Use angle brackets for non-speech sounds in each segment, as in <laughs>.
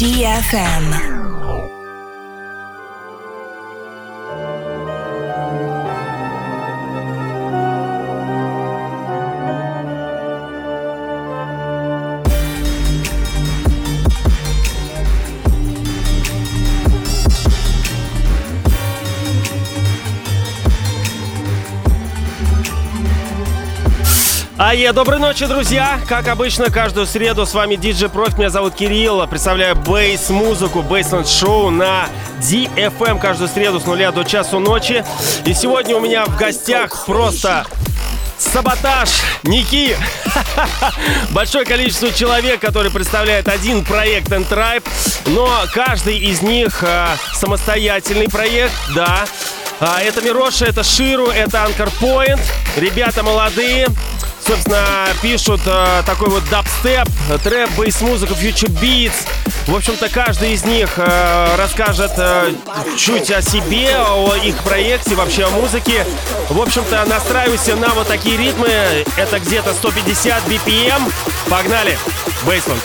DFM. Ае, доброй ночи, друзья! Как обычно, каждую среду с вами DJ Проф, меня зовут Кирилл. Представляю бейс-музыку, бейсленд-шоу на DFM каждую среду с нуля до часу ночи. И сегодня у меня в гостях просто Саботаж, Ники. <laughs> Большое количество человек, которые представляют один проект N-Tribe, но каждый из них э, самостоятельный проект, да. А, это Мироша, это Ширу, это Анкор Point. Ребята молодые, собственно, пишут э, такой вот дабстеп, трэп, бейс-музыка, фьючер битс. В общем-то, каждый из них э, расскажет э, чуть о себе, о их проекте, вообще о музыке. В общем-то, настраивайся на вот такие ритмы. Это где-то 150 BPM. Погнали! Бейсленд.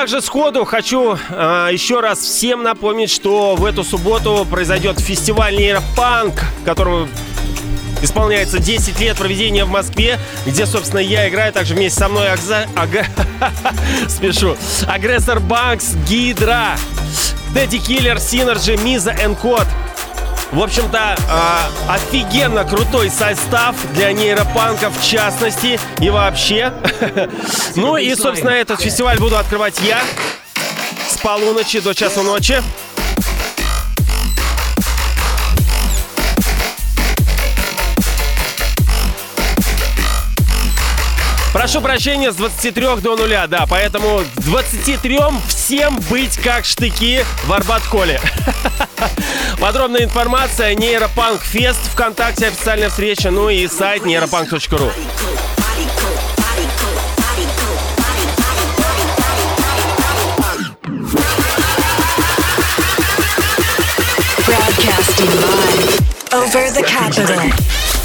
Также сходу хочу э, еще раз всем напомнить, что в эту субботу произойдет фестиваль Neuropunk, которому исполняется 10 лет проведения в Москве, где, собственно, я играю также вместе со мной Агза... Ага... <laughs> Спешу. Aggresor Bunx, Gydra, Teddy Killerz, Synergy, Миза, Энкод. В общем-то, э, офигенно крутой состав для нейропанка в частности и вообще. <laughs> ну и, собственно, этот фестиваль буду открывать я с полуночи до часу ночи. Прошу прощения, с 23 до нуля, да, поэтому к 23 всем быть как штыки в Арбатколе. <laughs> Подробная информация Нейропанк Фест, ВКонтакте официальная встреча, ну и сайт нейропанк.ру. Over the capital.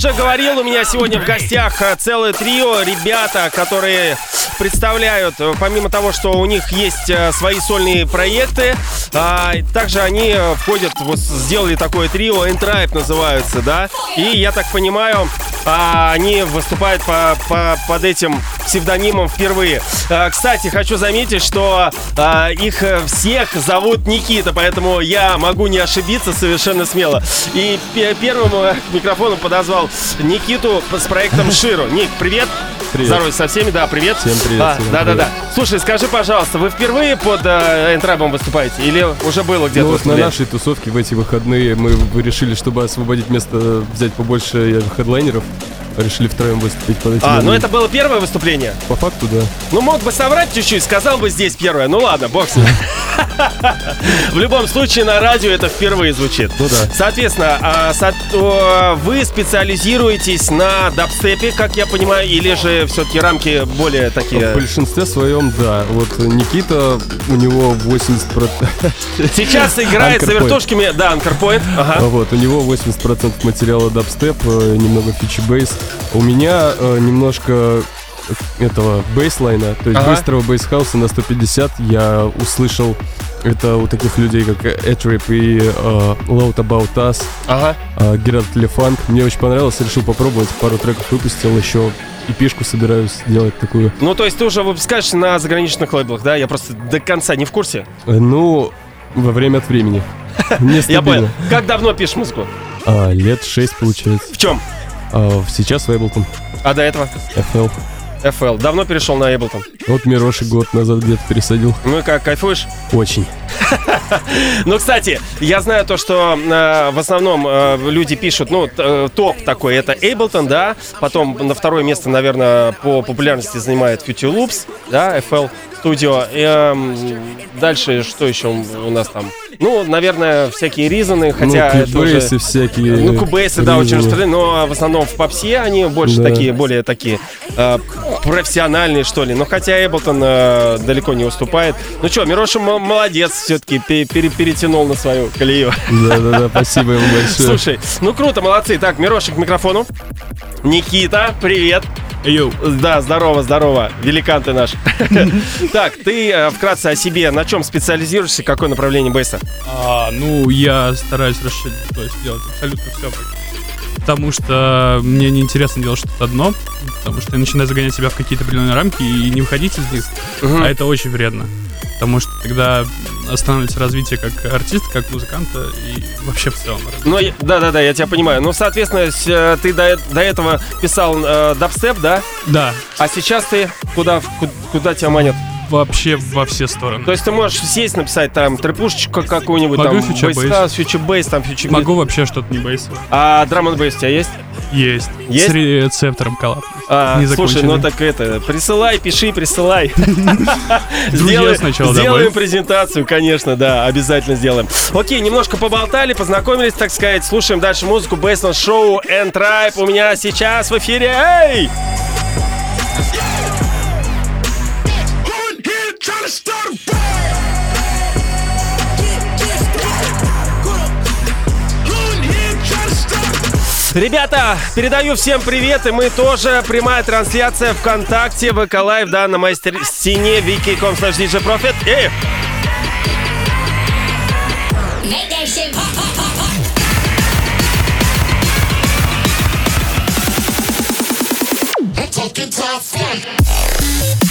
Уже говорил, у меня сегодня в гостях э, целое трио ребята, которые представляют, э, помимо того, что у них есть э, свои сольные проекты, а, также они входят, вот сделали такое трио, Entribe называются, да, и я так понимаю, а, они выступают по, по, под этим псевдонимом впервые. А, кстати, хочу заметить, что а, их всех зовут Никита, поэтому я могу не ошибиться совершенно смело. И первым микрофоном микрофону подозвал Никиту с проектом <laughs> Широ. Ник, привет. Привет. Здоровьте со всеми, да, привет. Всем привет. А, да, да, да. Слушай, скажи, пожалуйста, вы впервые под э, Энтрабом выступаете или уже было где-то? Ну, вот на нашей тусовке в эти выходные мы решили, чтобы освободить место, взять побольше э, хедлайнеров. Решили втроем выступить под этим. А, ну это было первое выступление? По факту, да. Ну, мог бы соврать чуть-чуть, сказал бы здесь первое. Ну ладно, бог с ним. <laughs> В любом случае, на радио это впервые звучит. Ну да. Соответственно, а, вы специализируетесь на дабстепе, как я понимаю, или же все-таки рамки более такие... В большинстве своем, да. Вот Никита, у него 80%... Сейчас играет за вертушками, да, Анкерпоинт. Ага. Вот, у него 80% материала дабстеп, э, немного фичи-бейс. У меня э, немножко этого бейслайна, то есть ага. быстрого бейсхауса на 150 я услышал это у таких людей, как Этрip и uh, Loud About Us, ага. uh, Герард Лефанк. Мне очень понравилось, решил попробовать. Пару треков выпустил, еще и пишку собираюсь делать такую. Ну, то есть ты уже выпускаешь на заграничных лейблах, да? Я просто до конца не в курсе. Э, ну, во время от времени. <laughs> Я понял. Как давно пишешь музыку? А, лет шесть, получается. В чем? А, сейчас в. А до этого? FL. FL. Давно перешел на Ableton? Вот Мироши год назад где-то пересадил. Ну и как, кайфуешь? Очень. <laughs> Ну, кстати, я знаю то, что э, в основном э, люди пишут, ну, э, топ такой, это Ableton, да, потом на второе место, наверное, по популярности занимает Future Loops, да, FL Studio. И, э, дальше что еще у нас там? Ну, наверное, всякие ризаны, хотя ну, кубейсы всякие. Ну, кубейсы, да, очень распространены, но в основном в попсе они больше да. такие, более такие э, профессиональные, что ли. Но хотя Эблтон э, далеко не уступает. Ну что, Мироша молодец, все-таки пере перетянул на свою колею. Да-да-да, спасибо ему большое. Слушай, ну круто, молодцы. Так, Мирошек к микрофону. Никита, привет. Йоу. Да, здорово, здорово. Великан ты наш. <laughs> Так, ты э, вкратце о себе. На чем специализируешься? Какое направление бейса? Ну, я стараюсь расширить, то есть делать абсолютно все. Потому что мне неинтересно делать что-то одно, потому что я начинаю загонять себя в какие-то определенные рамки и не выходить из них, а это очень вредно. Потому что тогда останавливается развитие как артиста, как музыканта и вообще в целом. Ну, да-да-да, я тебя понимаю. Ну, соответственно, э, ты до, до этого писал э, дабстеп, да? Да. А сейчас ты куда, куда, куда тебя манят? вообще во все стороны. То есть ты можешь сесть, написать там трэпушечку какую-нибудь, Могу там, бейс, фьючер-бейс, там, фьючер Могу вообще что-то не бейсовое. А драм н бейс у тебя есть? Есть. Есть? С рецептором коллап. А, слушай, ну так это, присылай, пиши, присылай. <laughs> Сделаем сначала Сделаем презентацию, конечно, да, обязательно сделаем. Окей, немножко поболтали, познакомились, так сказать. Слушаем дальше музыку Baseline Show and Tribe у меня сейчас в эфире. Эй! Ребята, передаю всем привет, и мы тоже прямая трансляция ВКонтакте, ВК Лайв, да, на моей стене wiki.com slash Profit. Эй! Talking tough talking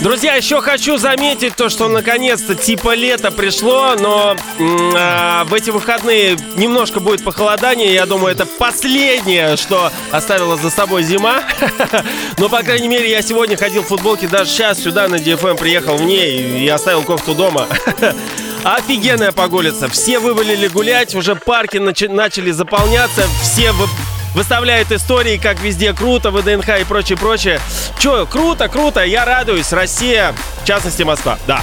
Друзья, еще хочу заметить то, что наконец-то типа лето пришло, но а, в эти выходные немножко будет похолодание. Я думаю, это последнее, что оставила за собой зима. <laughs> Но, по крайней мере, я сегодня ходил в футболке, даже сейчас сюда на DFM приехал в ней и оставил кофту дома. <laughs> Офигенная погодица. Все вывалили гулять, уже парки начали заполняться, все вы- выставляют истории, как везде круто, ВДНХ и прочее, прочее. Че, круто, круто, я радуюсь. Россия, в частности Москва, да.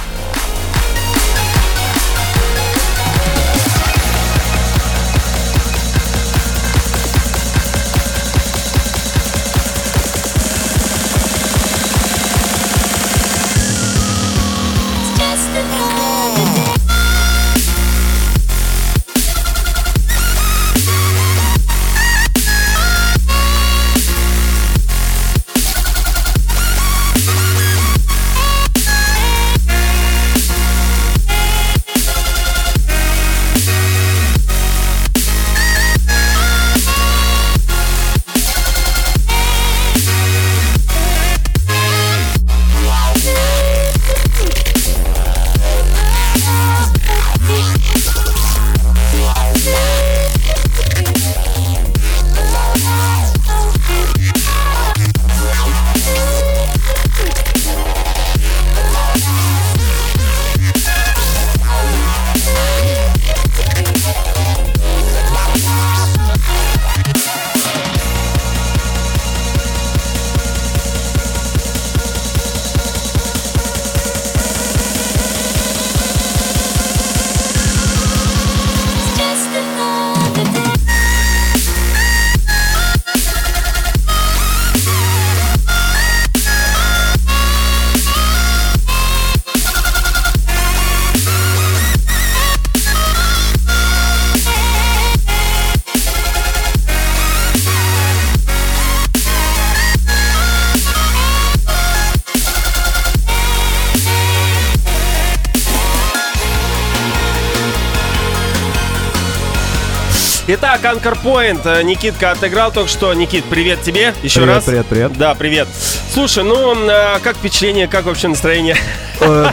Анкор Point. Э, Никитка отыграл только что. Никит, привет тебе еще Привет, раз. привет, привет. Да, привет. Слушай, ну, а, как впечатление, как вообще настроение? Э,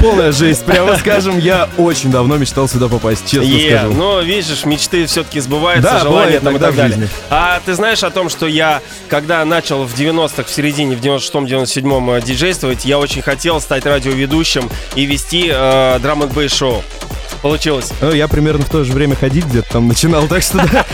Полная жесть, прямо <laughs> скажем. Я очень давно мечтал сюда попасть, честно Е, скажу. ну, видишь, мечты все-таки сбываются, Да, желания там и так далее. жизни. А ты знаешь о том, что я, когда начал в 90-х, в середине, в 96-м, 97-м диджействовать, я очень хотел стать радиоведущим и вести э, драм н шоу Получилось. Ну, Я примерно в то же время ходить где-то там начинал, так что да.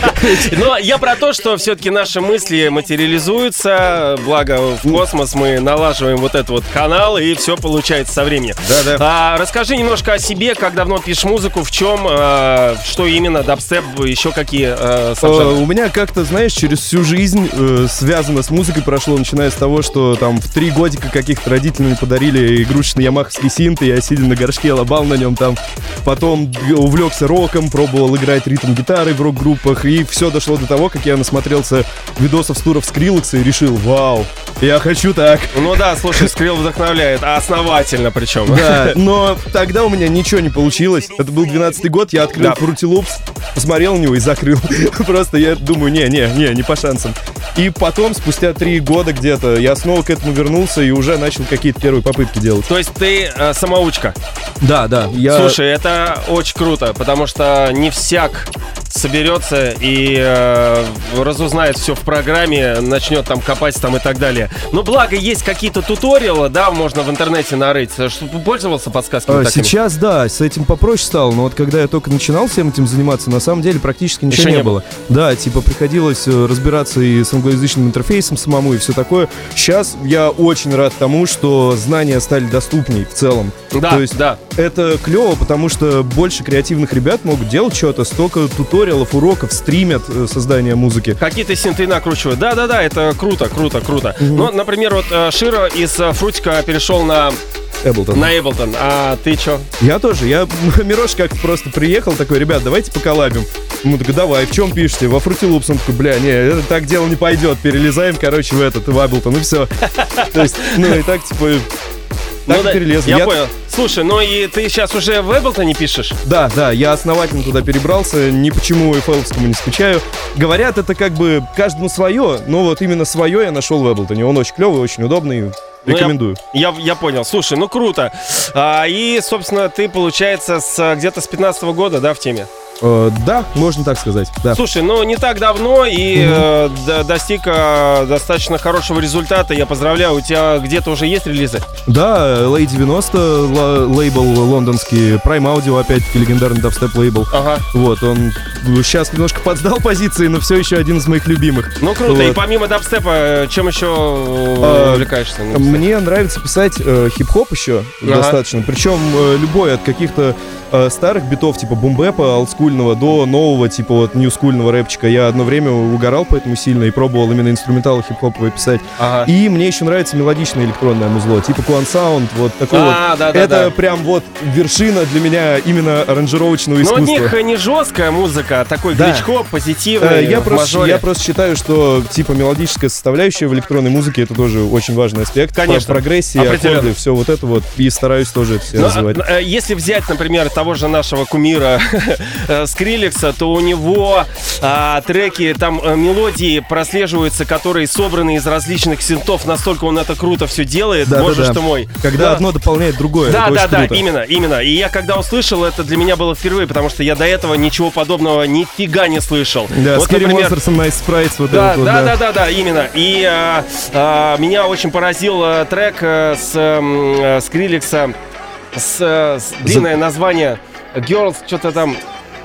Но я про то, что все-таки наши мысли материализуются, благо в космос мы налаживаем вот этот вот канал, и все получается со временем. Да-да. А, расскажи немножко о себе, как давно пишешь музыку, в чем, а, что именно, дабстеп, еще какие а, Э? У меня как-то, знаешь, через всю жизнь э, связано с музыкой прошло, начиная с того, что там в три годика каких-то родители мне подарили игрушечный ямаховский синт, и я сидя на горшке лобал на нем там. Потом увлекся роком, пробовал играть ритм-гитары в рок-группах, и все дошло до того, как я насмотрелся видосов с туров Скриллекса и решил, вау, я хочу так. Ну да, слушай, Скрилл вдохновляет, а основательно причем. Да, но тогда у меня ничего не получилось. Это был 12-й год, я открыл Да. Fruity Loops, посмотрел на него и закрыл. <laughs> Просто я думаю, не, не, не, не по шансам. И потом, спустя три года где-то, я снова к этому вернулся и уже начал какие-то первые попытки делать. То есть ты э, самоучка. Да, да. Я... Слушай, это очень круто, потому что не всяк соберется и э, разузнает все в программе, начнет там копать там и так далее. Но благо есть какие-то туториалы, да, можно в интернете нарыть. Что, пользовался подсказками А? Сейчас, да, с этим попроще стало, но вот когда я только начинал всем этим заниматься, на самом деле практически ничего Еще не, не было. Да, типа приходилось э, разбираться и с англоязычным интерфейсом самому, и все такое. Сейчас я очень рад тому, что знания стали доступней в целом. Да, То есть да. это клево, потому что больше креативных ребят могут делать что-то, столько туториалов, уроков, стримят э, создание музыки. Какие-то синты накручивают. Да-да-да, это круто, круто, круто. Ну, например, вот э, Широ из э, Фрутика перешел на, Эблтон. на Эблтон. А ты чё? Я тоже. Я <laughs> Мирош как-то просто приехал, такой, ребят, давайте поколабим. Мы такой, давай, в чем пишете? Во Fruity Loops. Он такой, бля, не, это так дело не пойдет. Перелезаем, короче, в этот, в Абилтон, и все. <laughs> То есть, ну и так, типа, так Ну да, перелез. Я, понял. Слушай, ну и ты сейчас уже в Эблтоне пишешь? Да, да, я основательно туда перебрался, ни почему FL не скучаю. Говорят, это как бы каждому свое, но вот именно свое я нашел в Эблтоне. Он очень клевый, очень удобный, Ну, я- рекомендую. Я, я понял. Слушай, ну круто. А, и, собственно, ты, получается, с, где-то с 15 года, да, в теме? Э, да, можно так сказать, да. Слушай, ну не так давно и э, д- достиг э, достаточно хорошего результата. Я поздравляю, у тебя где-то уже есть релизы? Да, Lay 90, ла- лейбл лондонский, Prime Audio, опять-таки легендарный дабстеп лейбл. Ага. Вот, он сейчас немножко подсдал позиции, но все еще один из моих любимых. Ну круто. И Вот. помимо дабстепа, э, чем еще э, А, увлекаешься? Ну. Мне нравится писать э, хип-хоп еще Ага. достаточно. Причем э, любой, от каких-то э, старых битов, типа бумбэпа, олдскульного, до нового, типа вот ньюскульного рэпчика. Я одно время угорал поэтому сильно и пробовал именно инструменталы хип-хоповые писать. Ага. И мне еще нравится мелодичное электронное музло, типа Quan Sound, вот такое А, вот. да, да, Это да. прям вот вершина для меня именно аранжировочного Но у искусства. них не жесткая музыка, а такой Да. гличко, позитивный, Э, Я просто, я просто считаю, что типа мелодическая составляющая в электронной музыке это тоже очень важный аспект. Конечно. Про- Прогрессия, Определенно. аккорды, все вот это вот. И стараюсь тоже это все Но, развивать. э, э, если взять, например, того же нашего кумира <laughs> э, Скриллекса, то у него а, треки, там э, мелодии прослеживаются, которые собраны из различных синтов. Настолько он это круто все делает, Да, да, боже да. ж ты мой. Когда Да. одно дополняет другое. Да, да, да, круто. именно, именно. И я когда услышал, это для меня было впервые, потому что я до этого ничего подобного нифига не слышал. Да, Вот, Scary например, Monsters and Nice Sprites, вот да, этот вот, да, да, да, да, именно. И а, а, меня очень поразил а, трек с м, а, Скриллекса с, а, с длинное название Girls, что-то там.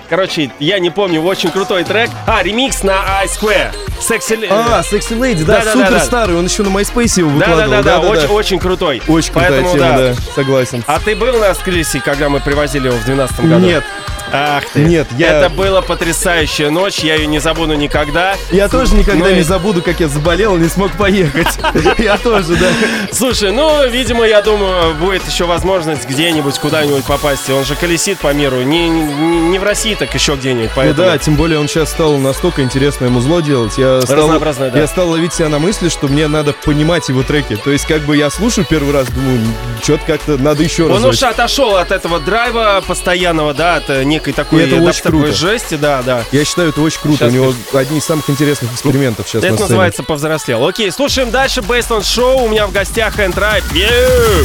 Короче, я не помню, очень крутой трек. А, ремикс на I-Square. Sexy... А, Sexy Lady, да, Да, да, супер да, да. старый, он еще на MySpace его да, да, выкладывал. да, да, очень, очень крутой. Очень крутая Поэтому, тема, да. да, согласен. А ты был на Скриллексе, когда мы привозили его в 2012 году? Нет, Ах ты. Нет, я- Это была потрясающая ночь, я ее не забуду никогда. я тоже никогда Ну и- не забуду, как я заболел и не смог поехать. <laughs> Я тоже, да. Слушай, ну, видимо, я думаю, будет еще возможность где-нибудь куда-нибудь попасть. Он же колесит по миру. Не, не, не в России, так еще где-нибудь. Ну да, тем более он сейчас стал настолько интересное музло делать. Я стал, да. я стал ловить себя на мысли, что мне надо понимать его треки. То есть, как бы я слушаю первый раз, думаю, что-то как-то надо еще раз. Он уж отошел от этого драйва постоянного, да, от э, некой такой это очень круто. жести, да, да. Я считаю, это очень круто. Щас У него одни из самых интересных экспериментов сейчас Это на сцене. называется повзрослел. Окей, слушаем дальше Бейсленд Шоу. У меня в гостях Энтрайп. Йоу!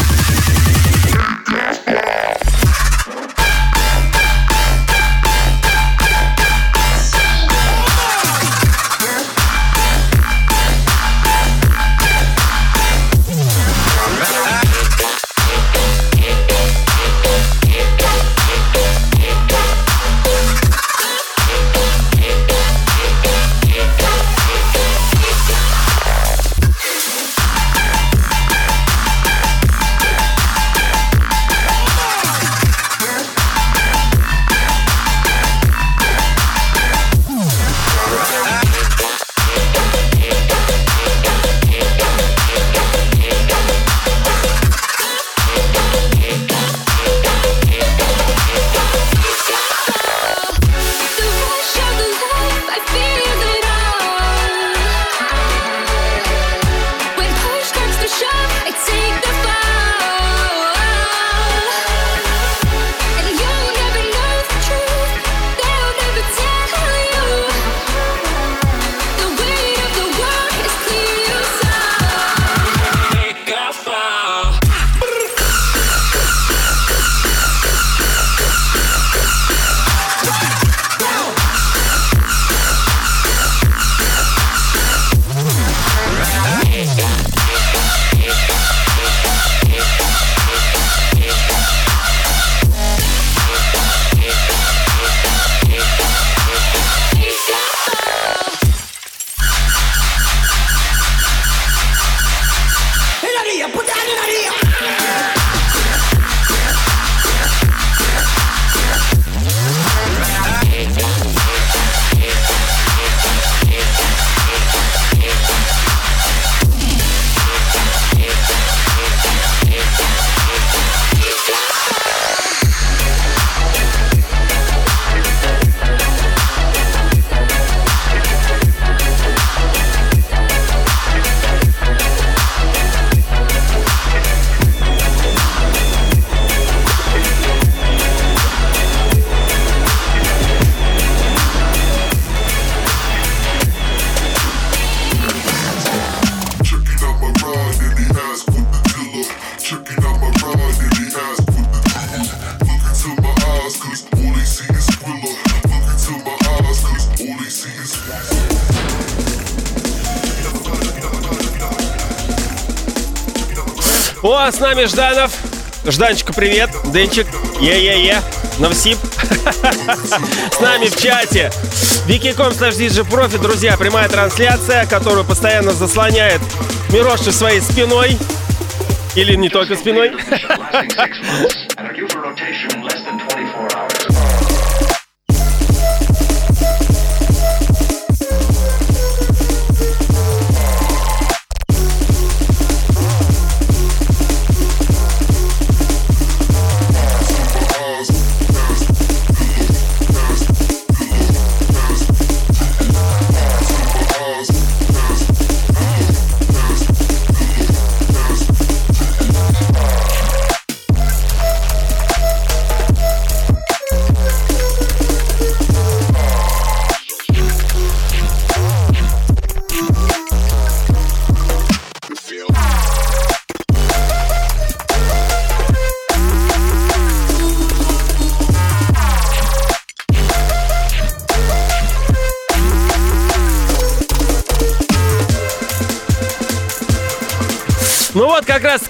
Нами Жданов. Жданчику привет. Денчик. Е-е-е. Новсип. С нами в чате. Wiki.com slash Profi. Друзья, прямая трансляция, которую постоянно заслоняет Мироши своей спиной. Или не только спиной.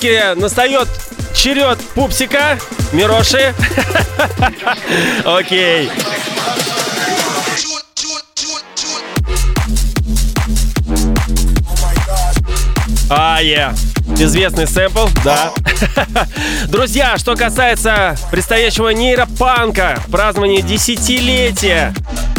Вот, как раз таки настает черед пупсика, Мироши. Окей. А, е. Известный сэмпл, да. Друзья, что касается предстоящего нейропанка, празднования десятилетия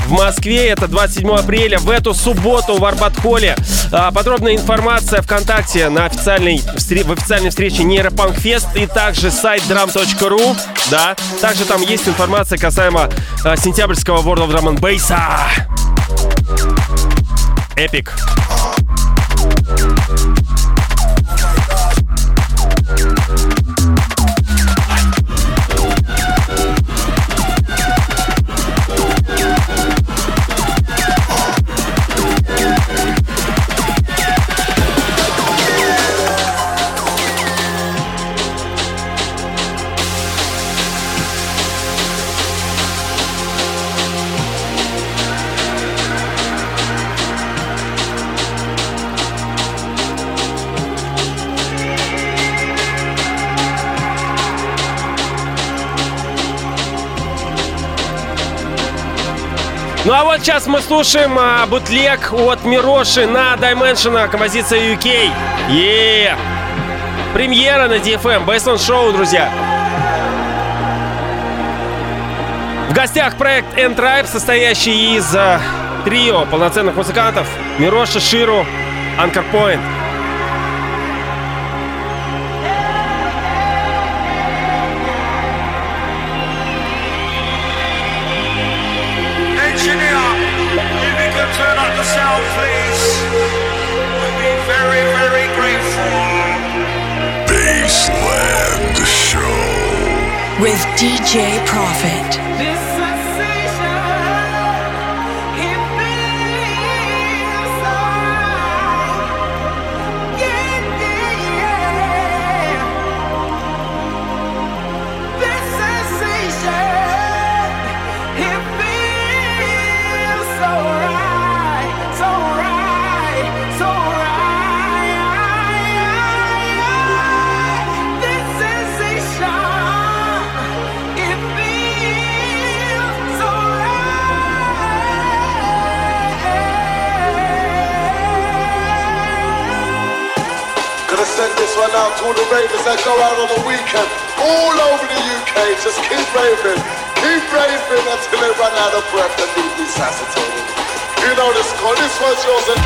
в Москве. Это 27 апреля в эту субботу в Арбатхоле. А, подробная информация ВКонтакте на официальной, в официальной встрече Нейропанк Фест и также сайт drum.ru. Да, также там есть информация касаемо а, сентябрьского World of Drum and Bass. Эпик. Вот сейчас мы слушаем а, бутлег от Мироши на Dimension, композиция UK. е Премьера на DFM, Baseline Show, друзья. В гостях проект N-Tribe, состоящий из а, трио полноценных музыкантов Мироши, Ширу, Anchor Point. DJ Profit. Gonna send this one out to all the ravers that go out on the weekend. All over the UK, just keep raving. Keep raving until they run out of breath and be resuscitated. You know this call, this one's yours and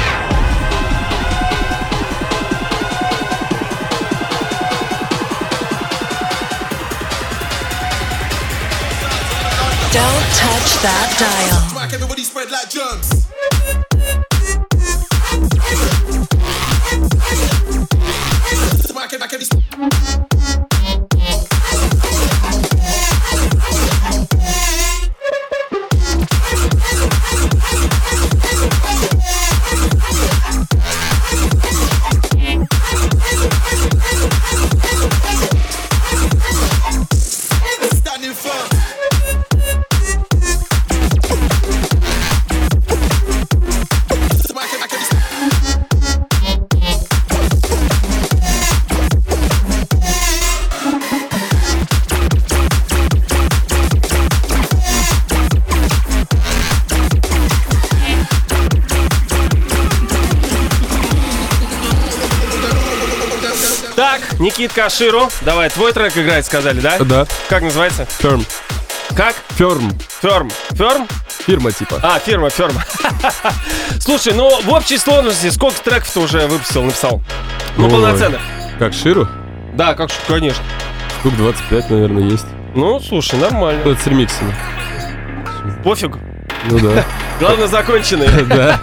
Don't touch that dial. Smack everybody spread like germs. Никитка Ширу, давай, твой трек играет, сказали, да? Да. Как называется? Ферм. Как? Ферм. Ферм. Ферм? Фирма типа. А, фирма, ферма. <laughs> Слушай, ну в общей сложности сколько треков ты уже выпустил, написал? Ну, Ой. полноценных. Как Ширу? Да, как, конечно. Штук 25, наверное, есть. Ну, слушай, нормально. Это с ремиксами. Пофиг. Ну да. <laughs> Главное, законченные. <laughs> Да.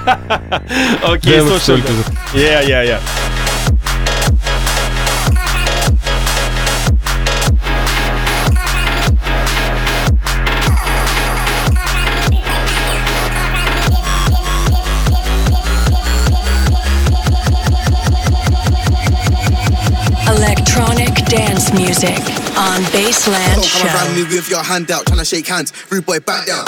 Окей, слушай. Я, я, я. Dance music on Baseland Don't come around me with your hand out, trying to shake hands. Rude boy, back down.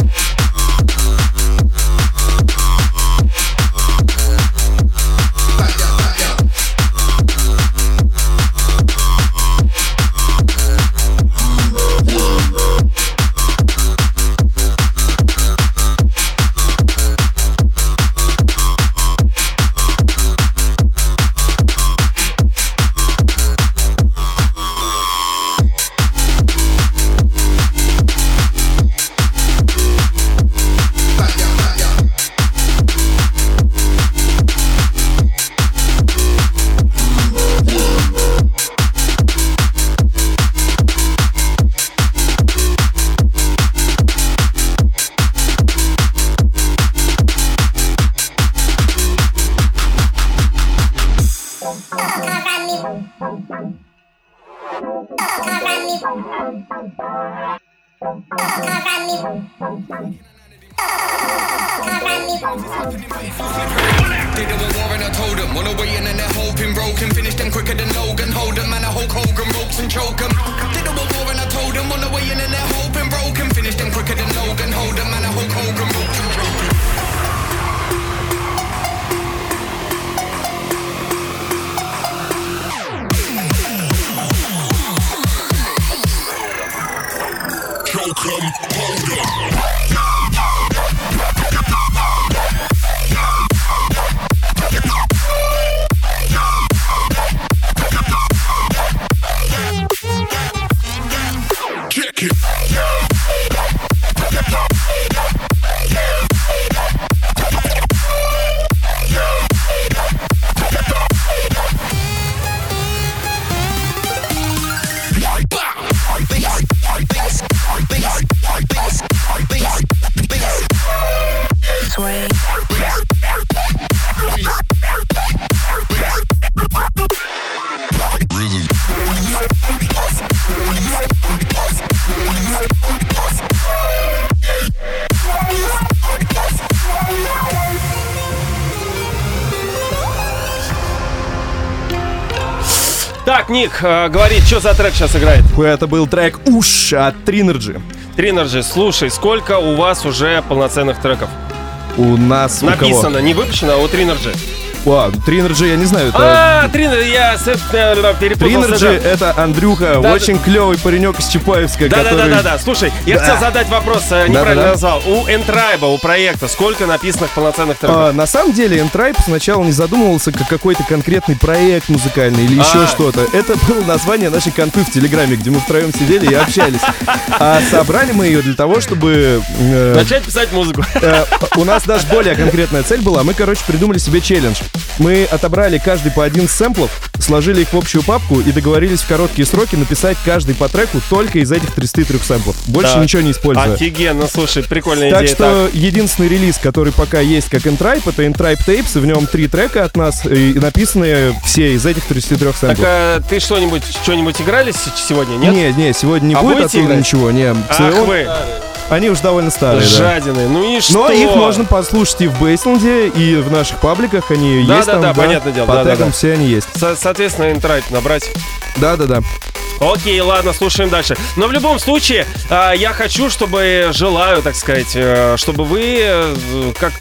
Так, Ник, э, говорит, что за трек сейчас играет? Это был трек «Уш» от Тринерджи. Тринерджи, слушай, сколько у вас уже полноценных треков? У нас у кого? Написано, не выпущено, а у Тринерджи. А, Тринерджи, я не знаю, это... А, Тринер, я с- э, перепутался. Тринерджи — да. это Андрюха, Да, очень клевый паренек из Чапаевска, Да, да, да, который... да, да. Слушай, я Да. хотел задать вопрос, э, неправильно Да-да-да. назвал. У Энтрайба, у проекта, сколько написанных полноценных треков? А, на самом деле, Entribe сначала не задумывался как какой-то конкретный проект музыкальный или еще А. что-то. Это было название нашей конфы в Телеграме, где мы втроем сидели и общались. А собрали мы ее для того, чтобы... э, Начать писать музыку. Э, у нас даже более конкретная цель была. Мы, короче, придумали себе челлендж. Мы отобрали каждый по один сэмплов, сложили их в общую папку и договорились в короткие сроки написать каждый по треку только из этих 33 сэмплов. Больше Так. ничего не используя. Офигенно, слушай, прикольная Так идея. что единственный релиз, который пока есть как Entribe, это Entribe Tapes, в нем три трека от нас, и написаны все из этих 33 Так, сэмплов. а ты что-нибудь что-нибудь играли сегодня, нет? Не, не, сегодня не А будет оттуда играть? ничего, не. Ах вы, Они уже довольно старые, да. жадины. Ну и что? Но их можно послушать и в Бейсленде, и в наших пабликах они Да, есть да, там, да, понятное дело, По да, да, тегам да. все они есть. Со- соответственно, Энтрайб набрать. Да-да-да. Окей, ладно, слушаем дальше. Но в любом случае, а, я хочу, чтобы, желаю, так сказать, э, чтобы вы, э, как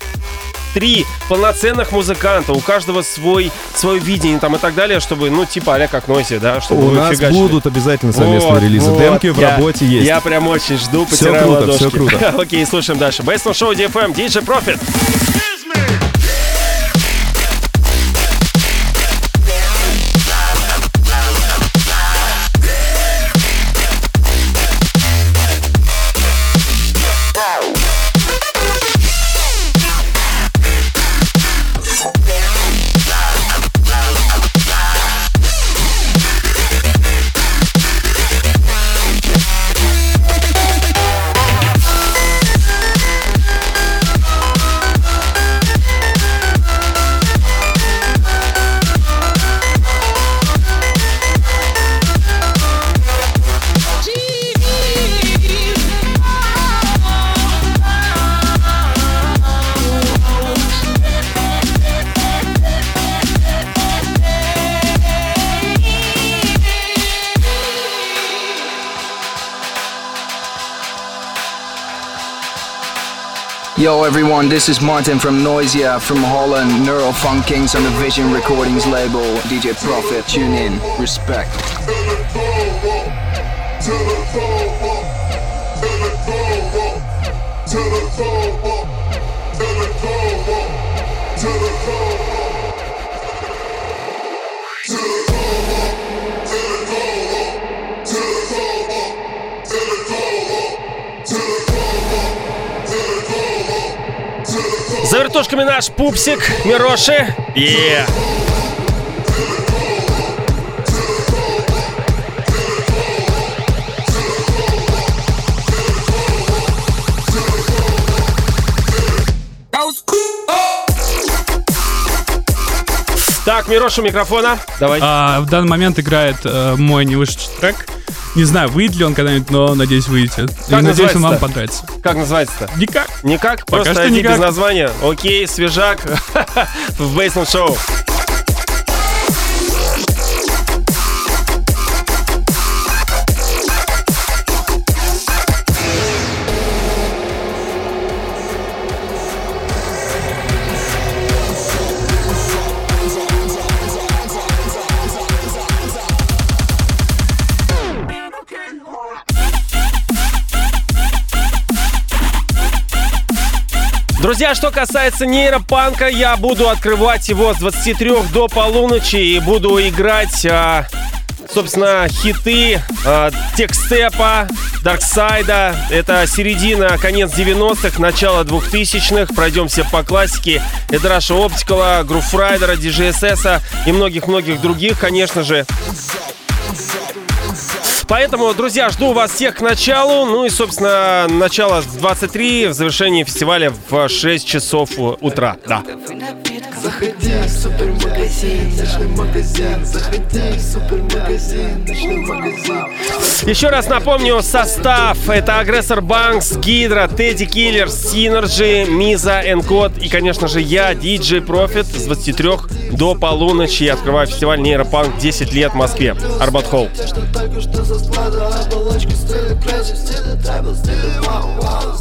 три полноценных музыканта, у каждого свой, свое видение там и так далее, чтобы, ну, типа а как Носи, да, чтобы У нас фигачили. будут обязательно совместные Вот, релизы. вот, Демки в я- работе есть. Я прям очень жду, потираю круто, ладошки. всё круто. <laughs> Окей, слушаем дальше. Бейс на шоу DFM, DJ Profit. Yo everyone, this is Martin from Noisia from Holland, Neural Funk Kings on the Vision Recordings label. DJ Profit, tune in, respect. За вертушками наш пупсик Мироши. Yeah. Так, Мироша, микрофона. Давай. А, в данный момент играет э, мой не вышедший трек. Не знаю, выйдет ли он когда-нибудь, но надеюсь, выйдет. И Как надеюсь, он вам понравится. Как называется-то? Никак. Никак? Пока Просто что никак. без названия. Окей, свежак <laughs> в Бейсмен Шоу. Друзья, что касается нейропанка, я буду открывать его с 23 до полуночи и буду играть, а, собственно, хиты а, Текстепа, Дарксайда. Это середина, конец 90-х, начало 2000-х. Пройдемся по классике Эдраша Оптикала, Груфрайдера, DJSS и многих-многих других, конечно же. Поэтому, друзья, жду вас всех к началу. Ну и, собственно, начало в 23, в завершении фестиваля в 6 часов утра. Да. Заходи в супермагазин, ночной магазин Заходи в супермагазин, ночной магазин Еще раз напомню состав. Это Aggresor Bunx, Gydra, Teddy Killerz, Synergy, Миза, Энкод и, конечно же, я, DJ Profit с 23 до полуночи. Я открываю фестиваль Neuropunk 10 лет в Москве. Арбат Холл.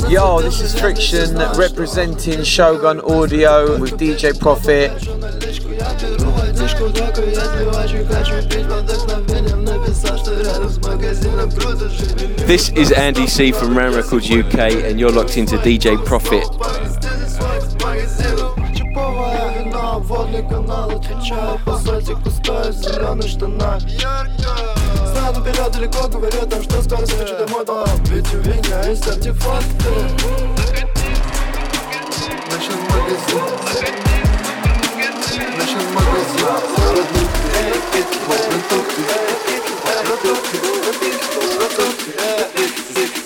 Yo, this is Friction representing Shogun Audio with DJ Profit. Я беру водичку, драку, я сбивачу Хочу пить под вдохновением Написал, что рядом с магазином круто жить This is Andy C from Ram Records UK, and you're locked into DJ Profit. Чиповое вино, водный канал Отвечаю по сотику, стоя в зеленых штанах Знаю наперед далеко, говорю там, что скоро захочу домой О, ведь у меня есть артефакты Ночной магазин Ночной магазин Родные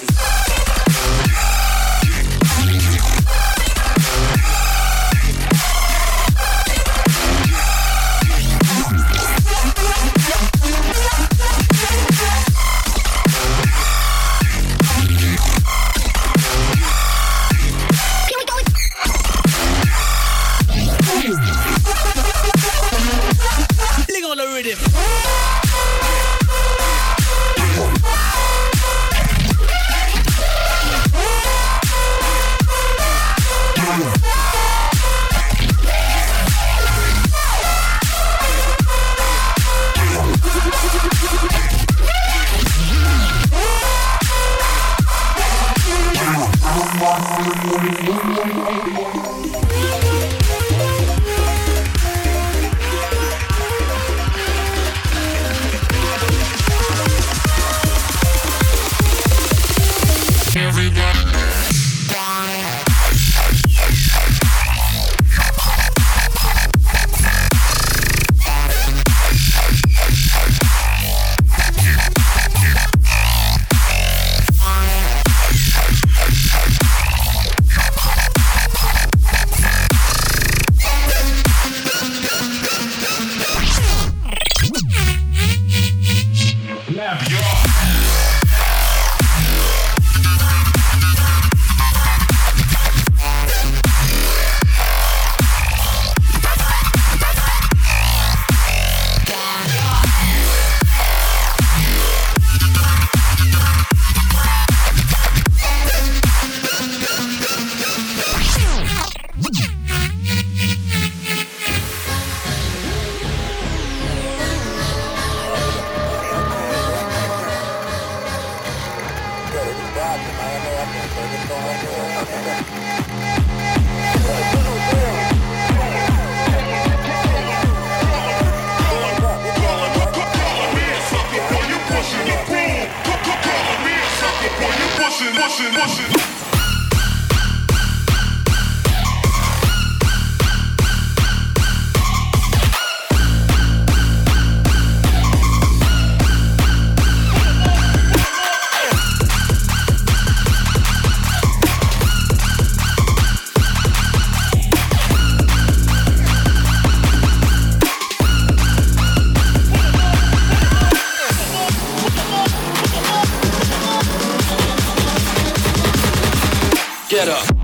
that up.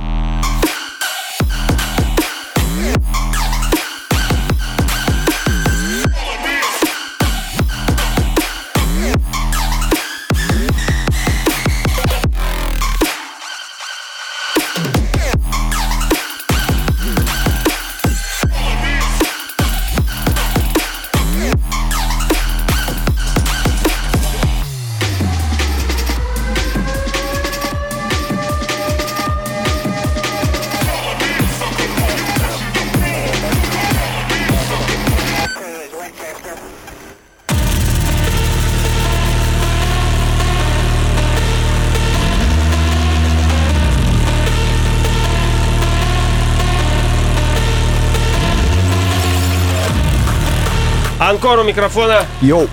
Анкор у микрофона. Йоу.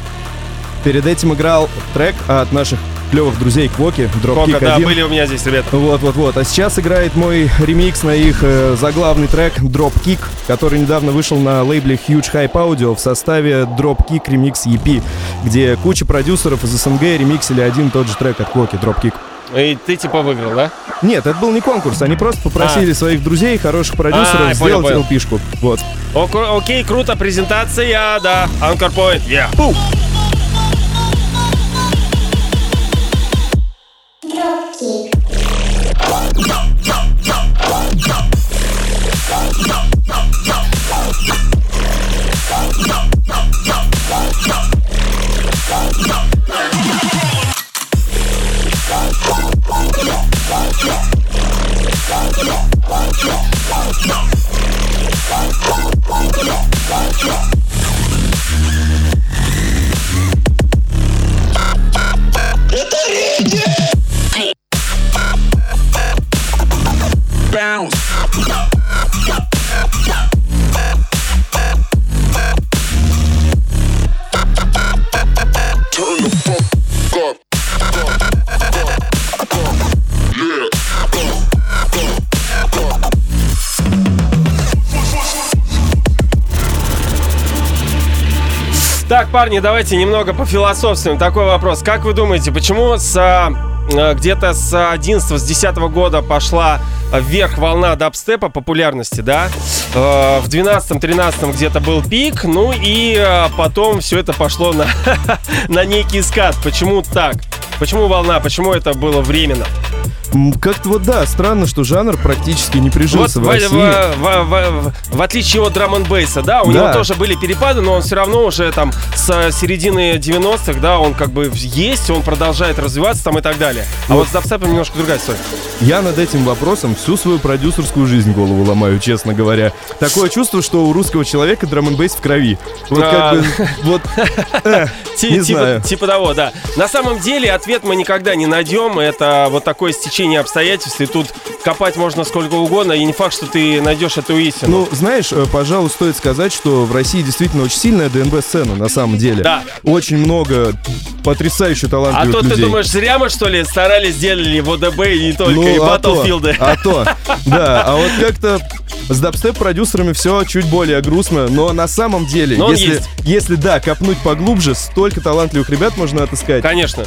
Перед этим играл трек от наших клевых друзей Квоки, Кока, да, 1. были у меня здесь ребята. Вот-вот-вот. А сейчас играет мой ремикс на их э, заглавный трек Dropkick, который недавно вышел на лейбле Huge Hype Audio в составе Dropkick Remix EP, где куча продюсеров из СНГ ремиксили один и тот же трек от Квоки, Dropkick. И ты типа выиграл, да? Нет, это был не конкурс, они просто попросили А. своих друзей, хороших продюсеров, А, сделать. LP-шку. Вот. Ок- окей, круто, презентация, да. Анкор Point, yeah. Парни, давайте немного пофилософствуем. Такой вопрос. Как вы думаете, почему с а, э, где-то с 11 с 10 года пошла вверх волна дабстепа популярности, да? Э, В 12-13 где-то был пик, ну и э, потом все это пошло на, <laughs> на некий скат. Почему так? Почему волна? Почему это было временно? Как-то вот да, странно, что жанр практически не прижился Вот в в, России. в- в- в- в отличие от драм бейса, да, у Да. него тоже были перепады, но он все равно уже там с середины 90-х, да, он как бы есть, он продолжает развиваться там и так далее. А вот с дабстепом немножко другая история. Я над этим вопросом всю свою продюсерскую жизнь голову ломаю, честно говоря. Такое чувство, что у русского человека драм бейс в крови. Вот как бы, вот, <laughs> э, не типа, знаю. типа того, да. На самом деле ответ мы никогда не найдем. Это вот такое стечение обстоятельств. И тут копать можно сколько угодно. И не факт, что ты найдешь эту истину. Ну, знаешь, э, пожалуй, стоит сказать, что в России действительно очень сильная ДНБ-сцена, на самом деле. Да. Очень много потрясающе а талантливых то ты людей. думаешь, зря мы что ли старались, сделали в ОДБ и не только, и а то, Battlefield. а то, <laughs> да, а вот как-то с дабстеп-продюсерами все чуть более грустно, но на самом деле, Но если, если, да, копнуть поглубже, столько талантливых ребят можно отыскать. Конечно.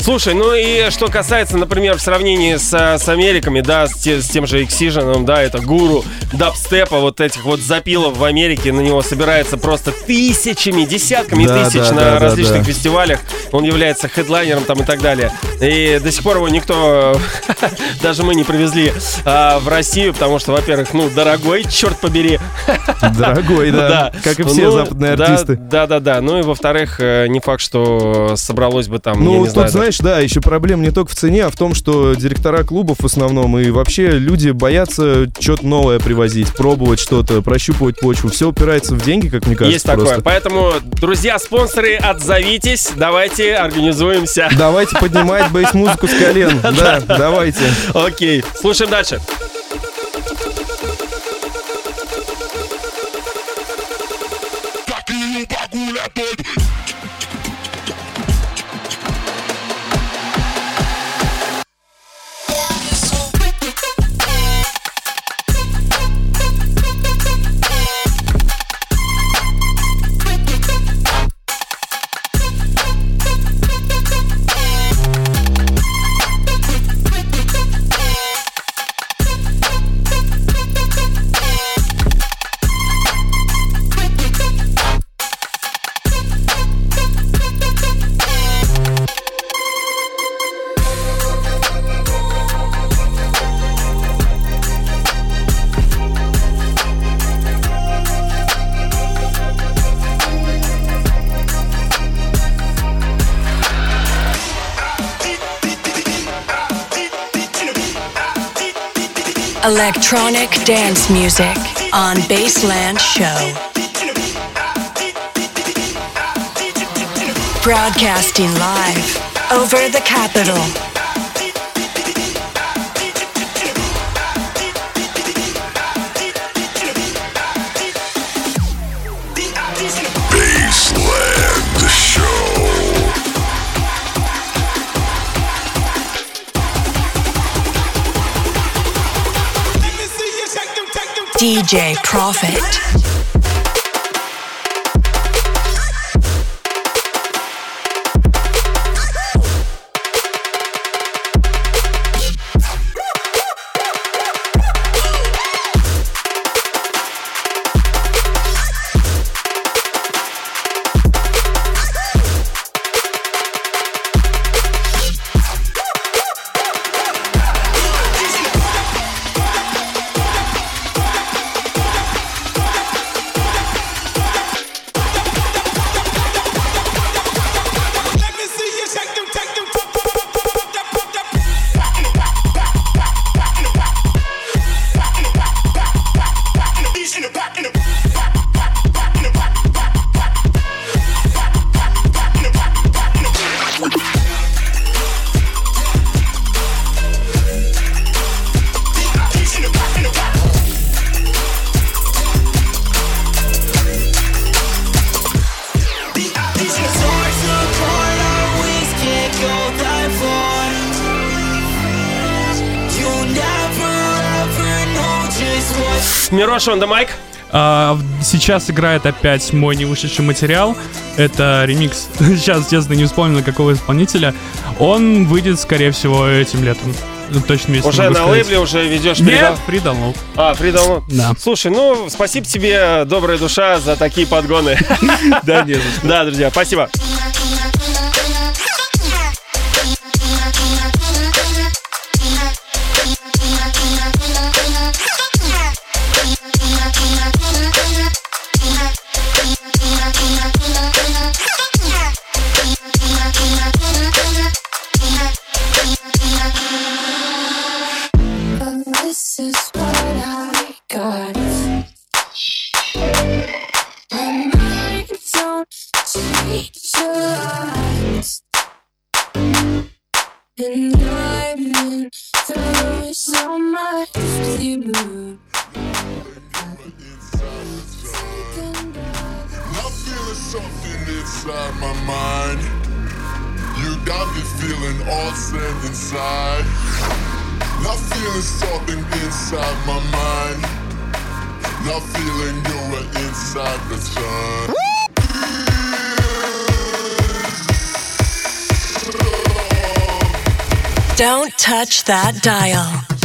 Слушай, ну и что касается, например, в сравнении с, с Америками, да, с, те- с тем же Excision, да, это гуру дабстепа, вот этих вот запилов в Америке, на него собирается просто тысячами, десятками Да, тысяч да, на да, да, различных да. фестивалях. Он является хедлайнером там и так далее. И до сих пор его никто, <laughs> даже мы не привезли а, в Россию, потому что, во-первых, ну, дорогой, черт побери. Дорогой, <laughs> да, как и все Ну, западные да, артисты. Да, да, да. Ну и во-вторых, э, не факт, что собралось бы там Ну, не тут, знаю. знаешь, да, еще проблема не только в цене, а в том, что директора клубов в основном и вообще люди боятся что-то новое привозить, пробовать что-то, прощупывать почву. Все упирается в деньги, как мне кажется. Есть такое. просто. Поэтому, друзья, спонсоры, отзовитесь. Давайте организуемся. Давайте поднимать бейс-музыку с колен. <laughs> Да, давайте. Окей, слушаем дальше. Electronic dance music on Baseland Show. Broadcasting live over the capital. DJ Profit. The mic. А, сейчас играет опять мой не вышедший материал. Это ремикс. <laughs> Сейчас, честно, не вспомнил какого исполнителя. Он выйдет, скорее всего, этим летом. Ну, Точно месяц Уже на лейбле уже ведешь Нет, придал. А, придал. Да. Слушай, ну, спасибо тебе, добрая душа, за такие подгоны. <laughs> Да, не. Да, друзья, спасибо. Inside my mind. You got me feeling all sand inside. Not feeling something inside my mind. Not feeling you're inside the sun. Don't touch that dial.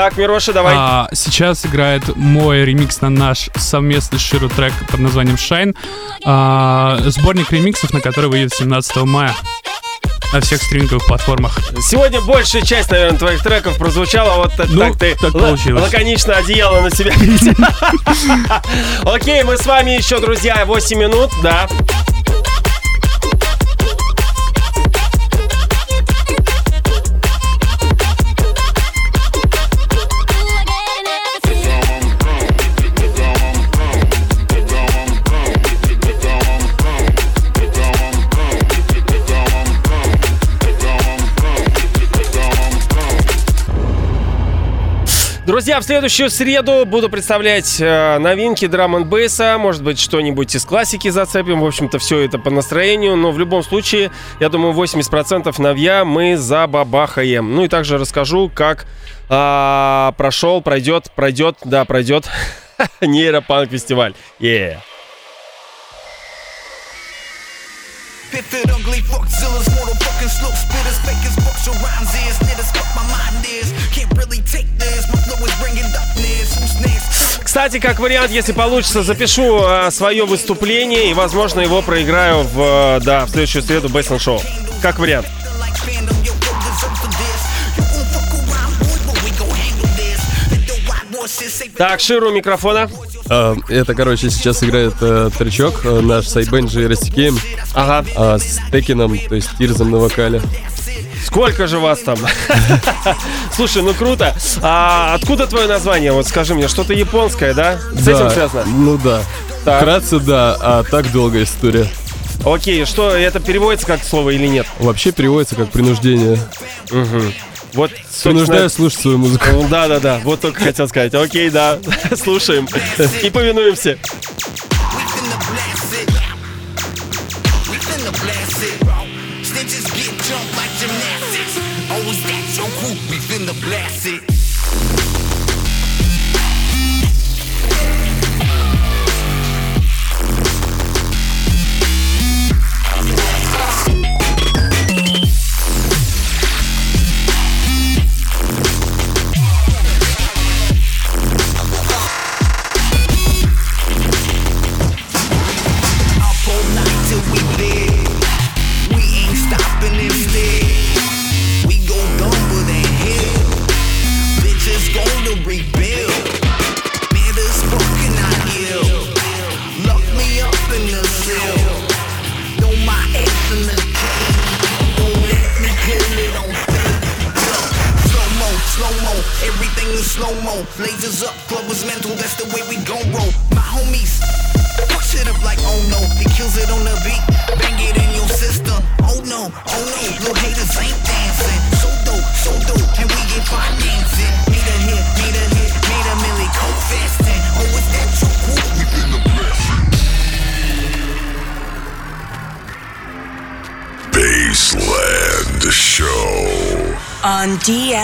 Так, Мироша, давай. А, сейчас играет мой ремикс на наш совместный Ширу трек под названием Shine. А, сборник ремиксов, на который выйдет 17 мая на всех стриминговых платформах. Сегодня большая часть, наверное, твоих треков прозвучала. Вот так, Ну, так ты так получилось. лаконично одеяло на себя. <laughs> Окей, мы с вами еще, друзья, 8 минут, да. Друзья, в следующую среду буду представлять э, новинки драм н бейса может быть, что-нибудь из классики зацепим. В общем-то, все это по настроению. Но в любом случае, я думаю, 80% новья мы забабахаем. Ну и также расскажу, как а, прошел, пройдет, пройдет, да, пройдет <laughs> нейропанк фестиваль. Yeah. Pivot ugly fuckzillas, motherfucking slow spitters, fakers, bucks, your rhymes is, knitters, fuck my mind is. Can't really take this, my Кстати, как вариант, если получится, запишу э, свое выступление и, возможно, его проиграю в, э, да, в следующую среду Best Show. Как вариант. Так, Ширу микрофона. А, это, короче, сейчас играет э, тречок, э, наш сайбенджи Растикеем. Ага. А, с Текином, то есть Тирзом на вокале. Сколько же вас там? <laughs> Слушай, ну круто. А откуда твое название? Вот скажи мне, что-то японское, да? С Да, этим связано? Ну да. Так. Вкратце, да, а так долгая история. Окей, что это переводится как слово или нет? Вообще переводится как принуждение. Угу. Вот, Принуждаю слушать свою музыку. Да, да, да. Вот только хотел сказать. Окей, да. <laughs> Слушаем. И повинуемся.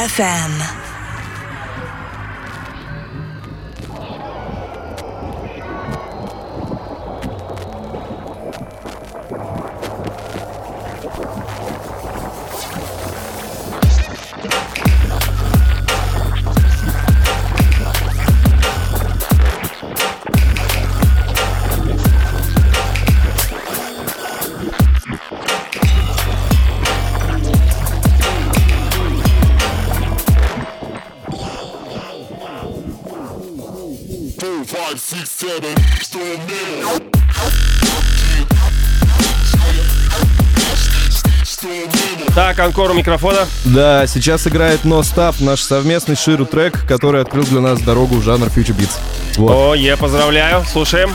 FM. Так, Анкор у микрофона. Да, сейчас играет No Stop, наш совместный Ширу трек, который открыл для нас дорогу в жанр Future Beats. Вот. О, я поздравляю. Слушаем.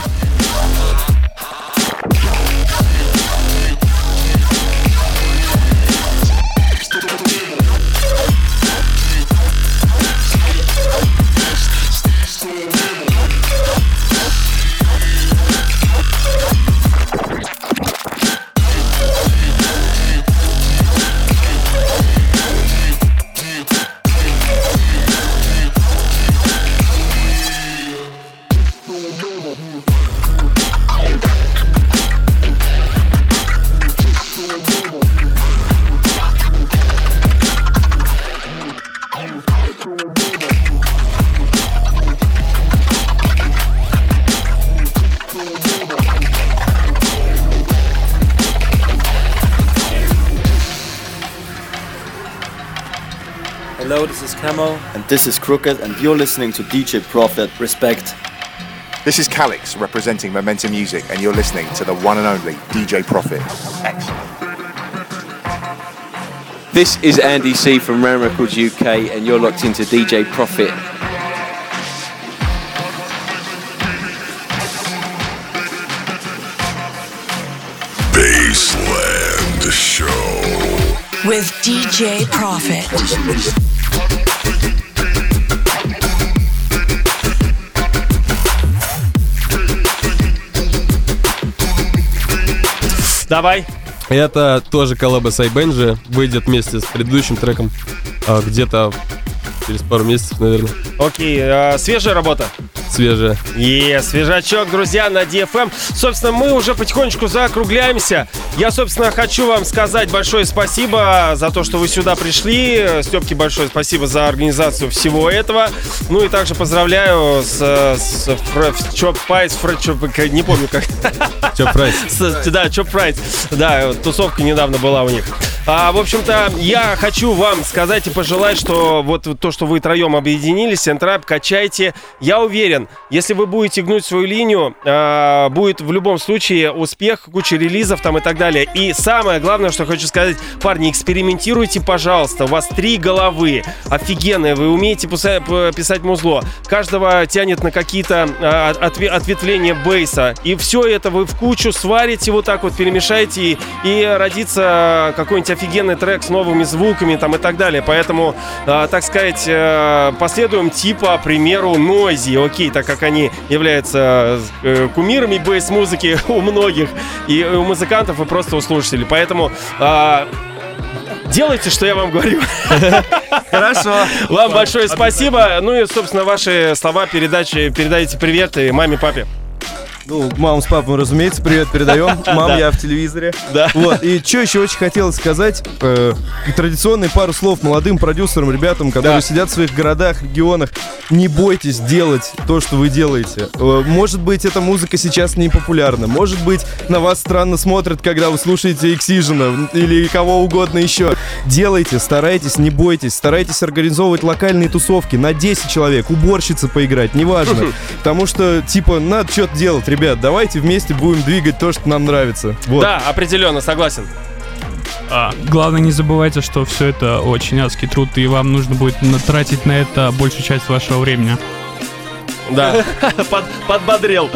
This is Crooked, and you're listening to DJ Profit. Respect. This is Calix representing Momentum Music, and you're listening to the one and only DJ Profit. Excellent. This is Andy C from Ram Records UK, and you're locked into DJ Profit. Baseland Show. With DJ Profit. Давай. Это тоже коллаба с iBenji. Выйдет вместе с предыдущим треком. а, где-то через пару месяцев, наверное. Окей, э, свежая работа. Свежая. Е, свежачок, друзья, на DFM. Собственно, мы уже потихонечку закругляемся. Я, собственно, хочу вам сказать большое спасибо за то, что вы сюда пришли. Степке большое спасибо за организацию всего этого. Ну и также поздравляю с, с Фр- Чоп Пайс, Фр- Чоп- не помню как. Чоп Прайс. Да, Чоп Прайс. Да, тусовка недавно была у них. А, в общем-то, я хочу вам сказать и пожелать, что вот то, что вы троем объединились, Энтрап, качайте. Я уверен, если вы будете гнуть свою линию, а, будет в любом случае успех, куча релизов там и так далее. И самое главное, что хочу сказать, парни, экспериментируйте, пожалуйста. У вас три головы, офигенные, вы умеете писать музло. Каждого тянет на какие-то а, отве- ответвления бейса. И все это вы в кучу сварите, вот так вот перемешаете, и, и родится какой-нибудь офигенный трек с новыми звуками там и так далее. Поэтому, а, так сказать, э, последуем типа примеру Noisy, окей, так как они являются э, кумирами бейс-музыки <laughs> у многих, и у музыкантов, и просто у слушателей. Поэтому а, Делайте, что я вам говорю. <laughs> Хорошо. Вам большое спасибо. Ну и, собственно, ваши слова передачи, передайте привет и маме, папе. Ну, мам с папой, разумеется, привет передаем. <laughs> Мам, я в телевизоре. Да. Вот. И что еще очень хотелось сказать, э, традиционные пару слов молодым продюсерам, ребятам, которые сидят в своих городах, регионах. Не бойтесь делать то, что вы делаете. Э, может быть, эта музыка сейчас не популярна. Может быть, на вас странно смотрят, когда вы слушаете Excision или кого угодно еще. Делайте, старайтесь, не бойтесь. Старайтесь организовывать локальные тусовки на 10 человек, уборщицы поиграть, неважно. <laughs> Потому что, типа, надо что-то делать, ребят. Давайте вместе будем двигать то, что нам нравится. Вот. Да, определенно, согласен. А, главное, не забывайте, что все это очень адский труд, и вам нужно будет тратить на это большую часть вашего времени. Да, <laughs> Под- подбодрил.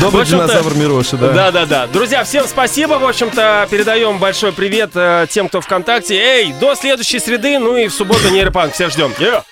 Добрый динозавр Мироши, да. Да, да, да. Друзья, всем спасибо. В общем-то, передаем большой привет э, тем, кто ВКонтакте. Эй, до следующей среды, ну и в субботу нейропанк. Всех ждем. Yeah.